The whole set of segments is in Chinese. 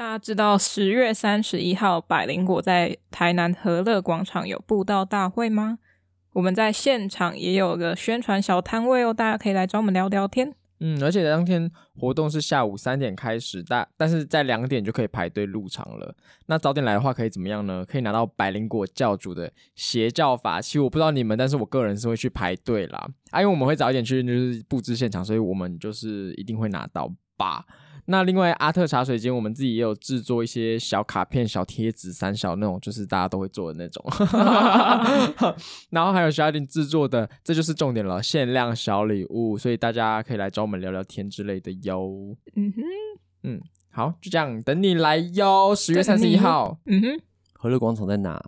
大家知道十月三十一号百灵果在台南和乐广场有布道大会吗？我们在现场也有个宣传小摊位哦，大家可以来找我们聊聊天。嗯，而且当天活动是下午三点开始，但但是在两点就可以排队入场了。那早点来的话可以怎么样呢？可以拿到百灵果教主的邪教法器。我不知道你们，但是我个人是会去排队啦。啊，因为我们会早一点去，就是布置现场，所以我们就是一定会拿到吧。那另外阿特茶水间，我们自己也有制作一些小卡片、小贴纸、三小那种，就是大家都会做的那种。然后还有 Chardin 制作的，这就是重点了，限量小礼物，所以大家可以来找我们聊聊天之类的哟。嗯哼，嗯，好，就这样，等你来哟。十月三十一号，嗯哼，和乐广场在哪？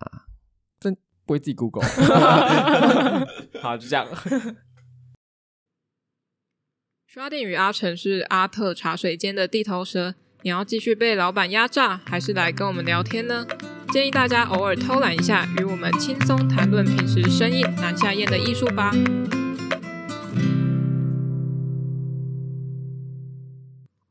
真不会自己 Google。好，就这样。Chardin 与阿成是阿特茶水间的地头蛇，你要继续被老板压榨，还是来跟我们聊天呢？建议大家偶尔偷懒一下，与我们轻松谈论平时生硬难下咽的艺术吧。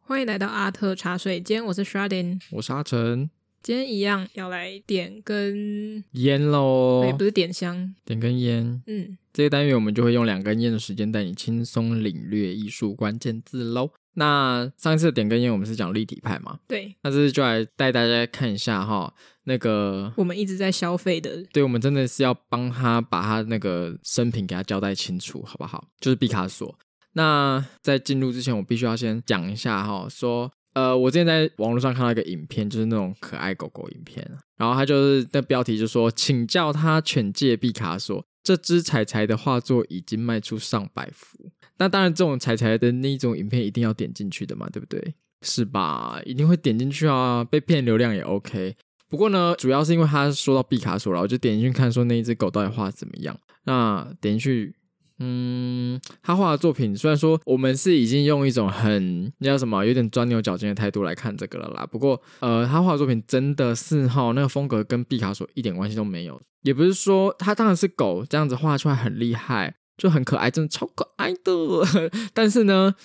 欢迎来到阿特茶水间，我是 Sharding，我是阿成。今天一样要来点根烟喽，对，不是点香，点根烟。嗯，这个单元我们就会用两根烟的时间带你轻松领略艺术关键字喽。那上一次的点根烟我们是讲立体派嘛？对，那这次就来带大家看一下哈，那个我们一直在消费的，对，我们真的是要帮他把他那个生平给他交代清楚，好不好？就是毕卡索。那在进入之前，我必须要先讲一下哈，说。呃，我之前在网络上看到一个影片，就是那种可爱狗狗影片，然后它就是那标题就说，请叫他犬界毕卡索，这只彩彩的画作已经卖出上百幅。那当然，这种彩彩的那种影片一定要点进去的嘛，对不对？是吧？一定会点进去啊，被骗流量也 OK。不过呢，主要是因为他说到毕卡索，然后就点进去看，说那一只狗到底画怎么样。那点进去。嗯，他画的作品虽然说我们是已经用一种很那叫什么有点钻牛角尖的态度来看这个了啦，不过呃，他画的作品真的是哈，那个风格跟毕卡索一点关系都没有。也不是说他当然是狗这样子画出来很厉害，就很可爱，真的超可爱的。但是呢。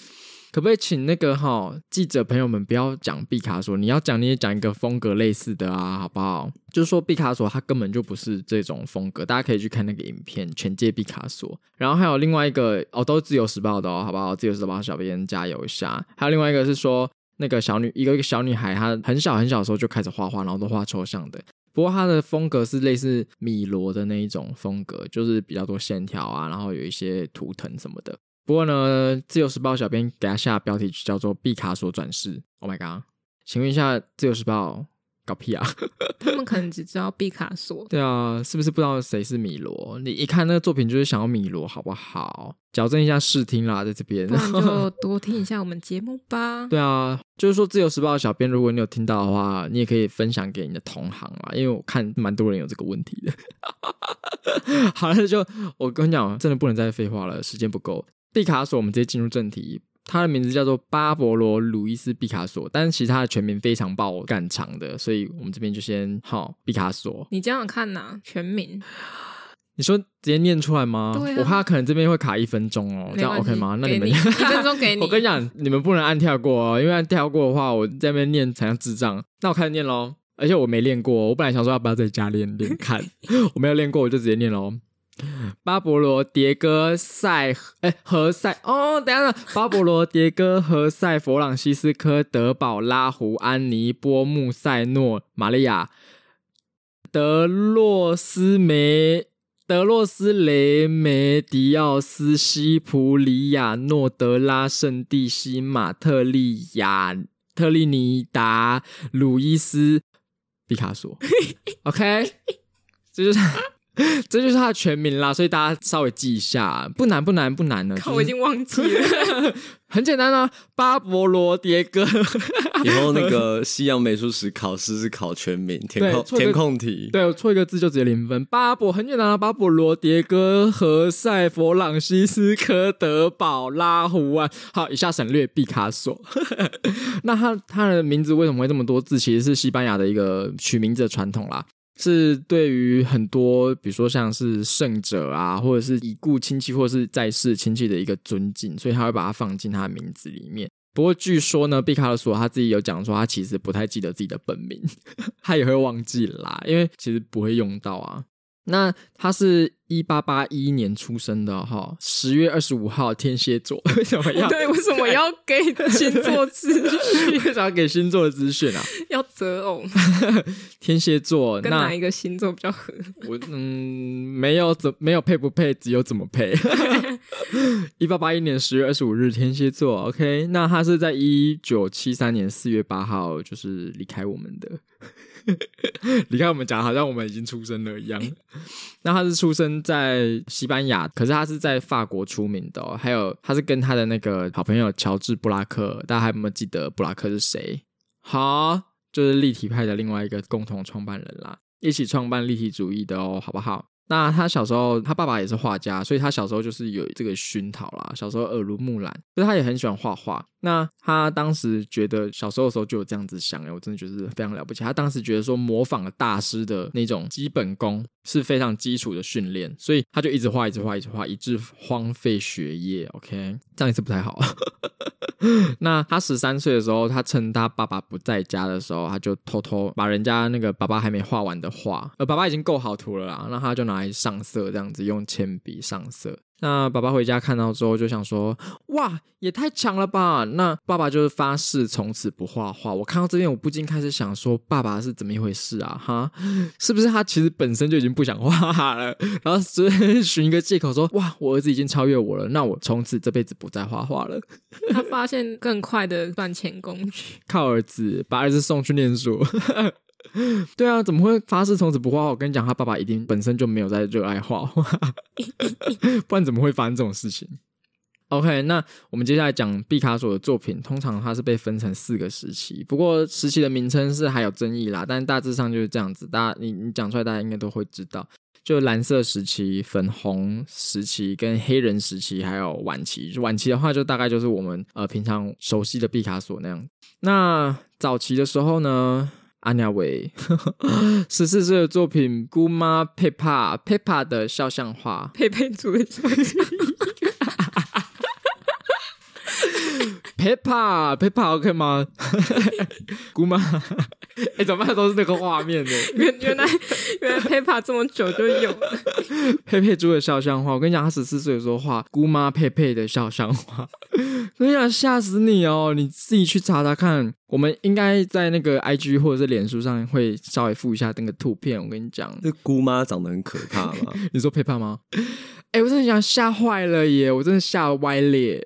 可不可以请那个哈记者朋友们不要讲毕卡索，你要讲你也讲一个风格类似的啊，好不好？就是说毕卡索他根本就不是这种风格，大家可以去看那个影片《全界毕卡索》。然后还有另外一个哦，都是自由时报的哦，好不好？自由时报小编加油一下。还有另外一个是说那个小女一个一个小女孩，她很小很小的时候就开始画画，然后都画抽象的。不过她的风格是类似米罗的那一种风格，就是比较多线条啊，然后有一些图腾什么的。不过呢，自由时报小编给他下标题叫做“毕卡索转世”。Oh my god！请问一下，自由时报搞屁啊？他们可能只知道毕卡索。对啊，是不是不知道谁是米罗？你一看那个作品就是想要米罗，好不好？矫正一下视听啦，在这边。那就多听一下我们节目吧。对啊，就是说自由时报小编，如果你有听到的话，你也可以分享给你的同行啊，因为我看蛮多人有这个问题的。好了，就我跟你讲，真的不能再废话了，时间不够。毕卡索，我们直接进入正题。他的名字叫做巴勃罗·鲁伊斯·毕卡索，但是其实他的全名非常爆干长的，所以我们这边就先好毕卡索。你这样看呐、啊，全名？你说直接念出来吗？我怕可能这边会卡一分钟哦，这样 OK 吗？那你们一分钟给 你。我跟你讲，你们不能按跳过哦，因为按跳过的话，我在那边念才像智障。那我开始念喽，而且我没练过，我本来想说要不要在家练练看，我没有练过，我就直接念喽。巴勃罗·迭戈塞，哎，何塞哦，等一下，巴勃罗·迭戈何塞弗朗西斯科德保拉胡安妮波穆塞诺玛利亚德洛斯梅德洛斯雷梅迪奥斯西普里亚诺德拉圣蒂西马特利亚特利尼达鲁伊斯毕卡索，OK，这就是。这就是他的全名啦，所以大家稍微记一下，不难不难不难的。看、就是、我已经忘记了，很简单啊，巴勃罗迭戈。以后那个西洋美术史考试是考全名，填空填空题。对，我错一个字就直接零分。巴勃很简单啊，巴勃罗迭戈何塞弗朗西斯科德堡拉胡安。好，以下省略毕卡索。那他他的名字为什么会这么多字？其实是西班牙的一个取名字的传统啦。是对于很多，比如说像是圣者啊，或者是已故亲戚，或者是在世亲戚的一个尊敬，所以他会把它放进他的名字里面。不过据说呢，毕卡索他自己有讲说，他其实不太记得自己的本名，他也会忘记啦，因为其实不会用到啊。那他是一八八一年出生的哈，十月二十五号，天蝎座。为什么要？对，为什么要给星座资讯？为什么要给星座的资讯啊？要择偶。天蝎座跟哪一个星座比较合？我嗯，没有怎没有配不配，只有怎么配。一八八一年十月二十五日，天蝎座。OK，那他是在一九七三年四月八号，就是离开我们的。你看，我们讲好像我们已经出生了一样。那他是出生在西班牙，可是他是在法国出名的哦。还有，他是跟他的那个好朋友乔治布拉克，大家还有没有记得布拉克是谁？好，就是立体派的另外一个共同创办人啦，一起创办立体主义的哦，好不好？那他小时候，他爸爸也是画家，所以他小时候就是有这个熏陶啦。小时候耳濡目染，所以他也很喜欢画画。那他当时觉得小时候的时候就有这样子想，哎，我真的觉得非常了不起。他当时觉得说模仿了大师的那种基本功是非常基础的训练，所以他就一直画，一直画，一直画，以致荒废学业。OK，这样也是不太好。那他十三岁的时候，他趁他爸爸不在家的时候，他就偷偷把人家那个爸爸还没画完的画，呃，爸爸已经构好图了啦，那他就拿来上色，这样子用铅笔上色。那爸爸回家看到之后就想说：“哇，也太强了吧！”那爸爸就是发誓从此不画画。我看到这边，我不禁开始想说：“爸爸是怎么一回事啊？哈，是不是他其实本身就已经不想画画了？然后只寻一个借口说：‘哇，我儿子已经超越我了，那我从此这辈子不再画画了。’他发现更快的赚钱工具，靠儿子把儿子送去念书。” 对啊，怎么会发誓从此不画画？我跟你讲，他爸爸一定本身就没有在热爱画画，不然怎么会发生这种事情？OK，那我们接下来讲毕卡索的作品，通常它是被分成四个时期，不过时期的名称是还有争议啦，但大致上就是这样子。大家你你讲出来，大家应该都会知道，就蓝色时期、粉红时期、跟黑人时期，还有晚期。晚期的话，就大概就是我们呃平常熟悉的毕卡索那样。那早期的时候呢？阿娘维十四岁的作品《姑妈佩帕佩帕的肖像画》，佩佩猪的肖像帕佩帕 OK 吗？姑妈，哎，怎么办？都是那个画面呢？原原来原来佩帕这么久就有了佩佩猪的肖像画。我跟你讲，他十四岁的时候画姑妈佩佩的肖像画。我跟你讲，吓死你哦！你自己去查查看。我们应该在那个 IG 或者是脸书上会稍微附一下那个图片。我跟你讲，这姑妈长得很可怕吗？你说佩帕吗？哎、我真的想吓坏了耶！我真的吓歪裂。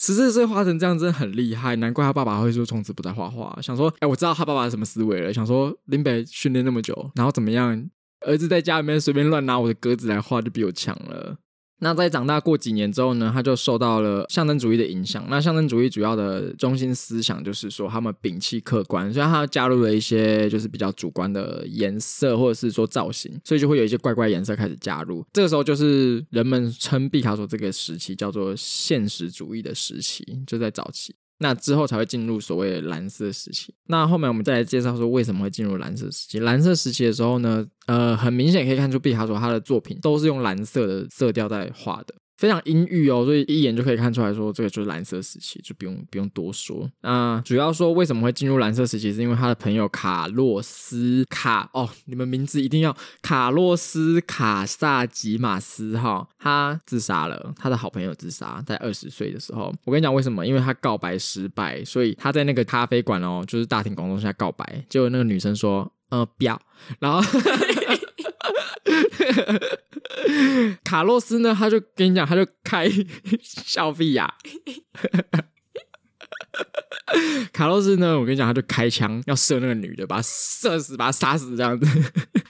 十四岁画成这样真的很厉害，难怪他爸爸会说从此不再画画。想说，哎、我知道他爸爸什么思维了。想说林北训练那么久，然后怎么样？儿子在家里面随便乱拿我的格子来画，就比我强了。那在长大过几年之后呢，他就受到了象征主义的影响。那象征主义主要的中心思想就是说，他们摒弃客观，所以他加入了一些就是比较主观的颜色或者是说造型，所以就会有一些怪怪颜色开始加入。这个时候就是人们称毕卡索这个时期叫做现实主义的时期，就在早期。那之后才会进入所谓的蓝色时期。那后面我们再来介绍说为什么会进入蓝色时期。蓝色时期的时候呢，呃，很明显可以看出毕卡索他的作品都是用蓝色的色调在画的。非常阴郁哦，所以一眼就可以看出来说，这个就是蓝色时期，就不用不用多说。那主要说为什么会进入蓝色时期，是因为他的朋友卡洛斯卡哦，你们名字一定要卡洛斯卡萨吉马斯哈，他自杀了，他的好朋友自杀，在二十岁的时候。我跟你讲为什么？因为他告白失败，所以他在那个咖啡馆哦，就是大庭广众下告白，结果那个女生说，呃，不要，然后。卡洛斯呢？他就跟你讲，他就开笑屁呀。卡洛斯呢？我跟你讲，他就开枪要射那个女的，把她射死，把她杀死这样子。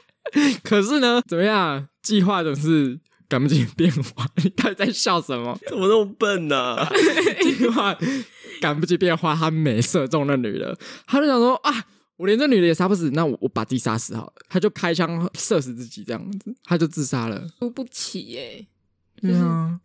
可是呢，怎么样？计划总是赶不及变化。你到底在笑什么？怎么那么笨呢、啊？计划赶不及变化，他没射中那女的，他就想说啊。我连这女的也杀不死，那我我把自己杀死好了。他就开枪射死自己，这样子，他就自杀了。输不起耶。对啊。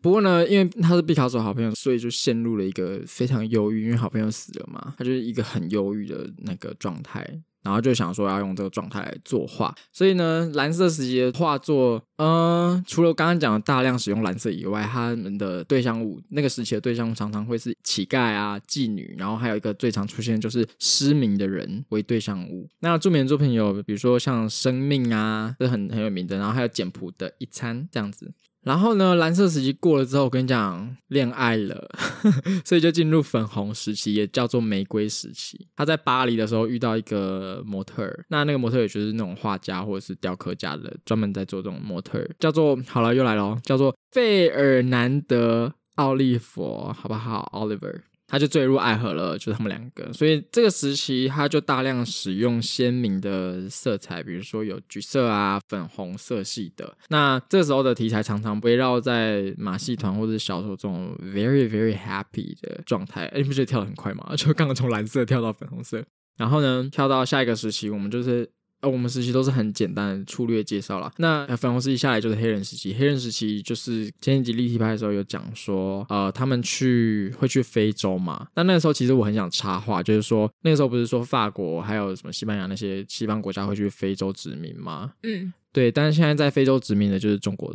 不过呢，因为他是毕卡索好朋友，所以就陷入了一个非常忧郁，因为好朋友死了嘛，他就是一个很忧郁的那个状态。然后就想说要用这个状态来作画。所以呢，蓝色时期的画作，嗯、除了刚刚讲的大量使用蓝色以外，他们的对象物那个时期的对象物常常会是乞丐啊、妓女，然后还有一个最常出现就是失明的人为对象物。那著名的作品有，比如说像《生命》啊，这很很有名的，然后还有简朴的一餐这样子。然后呢，蓝色时期过了之后，我跟你讲，恋爱了，所以就进入粉红时期，也叫做玫瑰时期。他在巴黎的时候遇到一个模特儿，那那个模特儿就是那种画家或者是雕刻家的，专门在做这种模特儿，叫做好了又来了，叫做费尔南德奥利佛，好不好？Oliver。他就坠入爱河了，就他们两个，所以这个时期他就大量使用鲜明的色彩，比如说有橘色啊、粉红色系的。那这时候的题材常常围绕在马戏团或者小丑这种 very very happy 的状态。哎，你不觉得跳得很快吗？就刚刚从蓝色跳到粉红色，然后呢，跳到下一个时期，我们就是。呃，我们时期都是很简单的粗略介绍了。那粉红时期下来就是黑人时期，黑人时期就是前几集立体派的时候有讲说，呃，他们去会去非洲嘛。那那个时候其实我很想插话，就是说那个时候不是说法国还有什么西班牙那些西方国家会去非洲殖民吗？嗯。对，但是现在在非洲殖民的就是中国。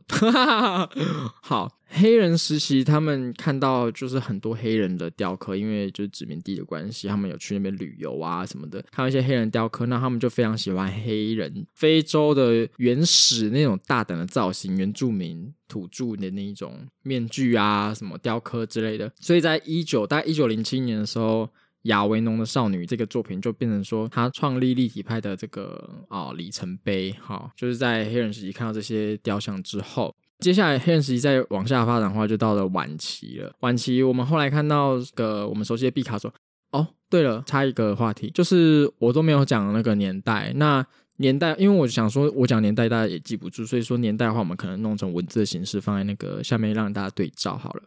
好，黑人时期，他们看到就是很多黑人的雕刻，因为就是殖民地的关系，他们有去那边旅游啊什么的，看到一些黑人雕刻，那他们就非常喜欢黑人非洲的原始那种大胆的造型，原住民土著的那一种面具啊，什么雕刻之类的。所以在一九大概一九零七年的时候。亚维农的少女这个作品就变成说，他创立立体派的这个啊、里程碑，哈、就是在黑人时期看到这些雕像之后，接下来黑人时期再往下发展的话，就到了晚期了。晚期我们后来看到个我们熟悉的毕卡索。哦，对了，插一个话题，就是我都没有讲那个年代。那年代，因为我想说，我讲年代大家也记不住，所以说年代的话，我们可能弄成文字的形式放在那个下面，让大家对照好了。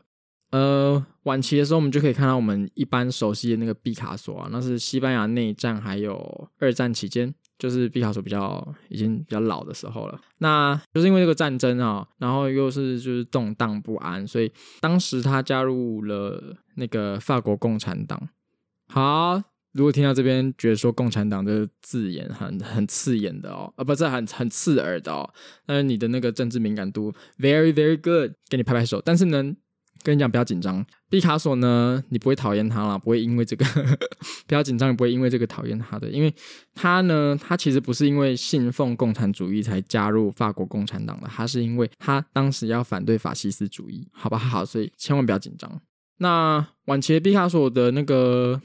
呃，晚期的时候，我们就可以看到我们一般熟悉的那个毕卡索啊，那是西班牙内战还有二战期间，就是毕卡索比较已经比较老的时候了。那就是因为这个战争啊，然后又是就是动荡不安，所以当时他加入了那个法国共产党。好，如果听到这边觉得说共产党的字眼很很刺眼的哦，啊，不是很很刺耳的哦，那你的那个政治敏感度 very very good，给你拍拍手。但是呢。跟你讲，不要紧张。毕卡索呢，你不会讨厌他啦，不会因为这个 不要紧张，也不会因为这个讨厌他的，因为他呢，他其实不是因为信奉共产主义才加入法国共产党的，他是因为他当时要反对法西斯主义，好不？好，所以千万不要紧张。那晚期毕卡索的那个。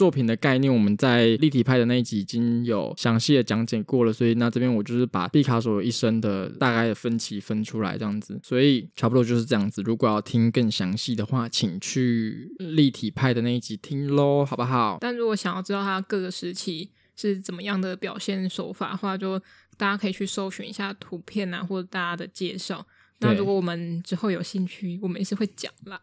作品的概念，我们在立体派的那一集已经有详细的讲解过了，所以那这边我就是把毕卡索一生的大概的分歧分出来这样子，所以差不多就是这样子。如果要听更详细的话，请去立体派的那一集听喽，好不好？但如果想要知道他各个时期是怎么样的表现手法的话，就大家可以去搜寻一下图片啊，或者大家的介绍。那如果我们之后有兴趣，我们也是会讲啦。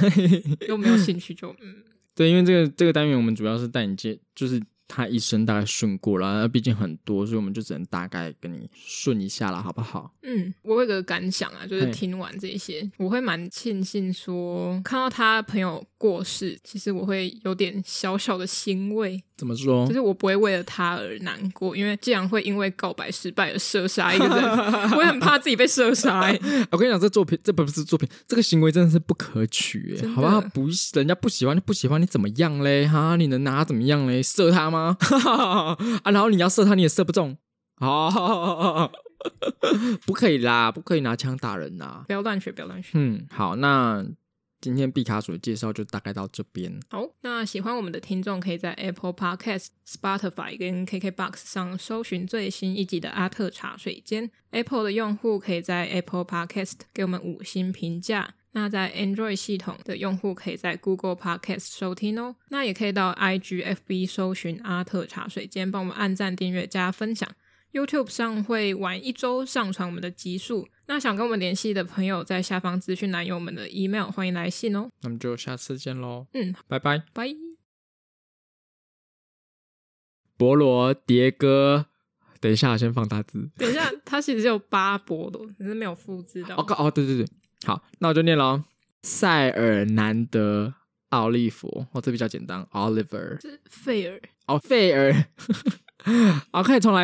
如果没有兴趣就嗯。对，因为这个这个单元我们主要是带你接，就是他一生大概顺过了，那毕竟很多，所以我们就只能大概跟你顺一下了，好不好？嗯，我有个感想啊，就是听完这些，我会蛮庆幸说看到他朋友过世，其实我会有点小小的欣慰。怎么说？就是我不会为了他而难过，因为既然会因为告白失败而射杀一个人，我也很怕自己被射杀。我跟你讲，这作品这不是作品，这个行为真的是不可取，好不好？不，人家不喜欢就不喜欢，你怎么样嘞？哈，你能拿他怎么样嘞？射他吗？啊，然后你要射他，你也射不中，哦，不可以啦，不可以拿枪打人呐！不要乱学，不要乱学。嗯，好，那。今天毕卡索的介绍就大概到这边。好，那喜欢我们的听众可以在 Apple Podcast、Spotify 跟 KKBox 上搜寻最新一集的阿特茶水间。Apple 的用户可以在 Apple Podcast 给我们五星评价。那在 Android 系统的用户可以在 Google Podcast 收听哦。那也可以到 IGFB 搜寻阿特茶水间，帮我们按赞、订阅、加分享。YouTube 上会晚一周上传我们的集数。那想跟我们联系的朋友，在下方资讯栏有我们的 email，欢迎来信哦。那么就下次见喽。嗯，拜拜拜。博罗迭戈，等一下，先放大字。等一下，它其实有八波的，只是没有复制到。哦哦，对对对，好，那我就念喽。塞尔南德奥利佛，哦，这比较简单，Oliver。是费尔。哦，费尔。好，可以重来。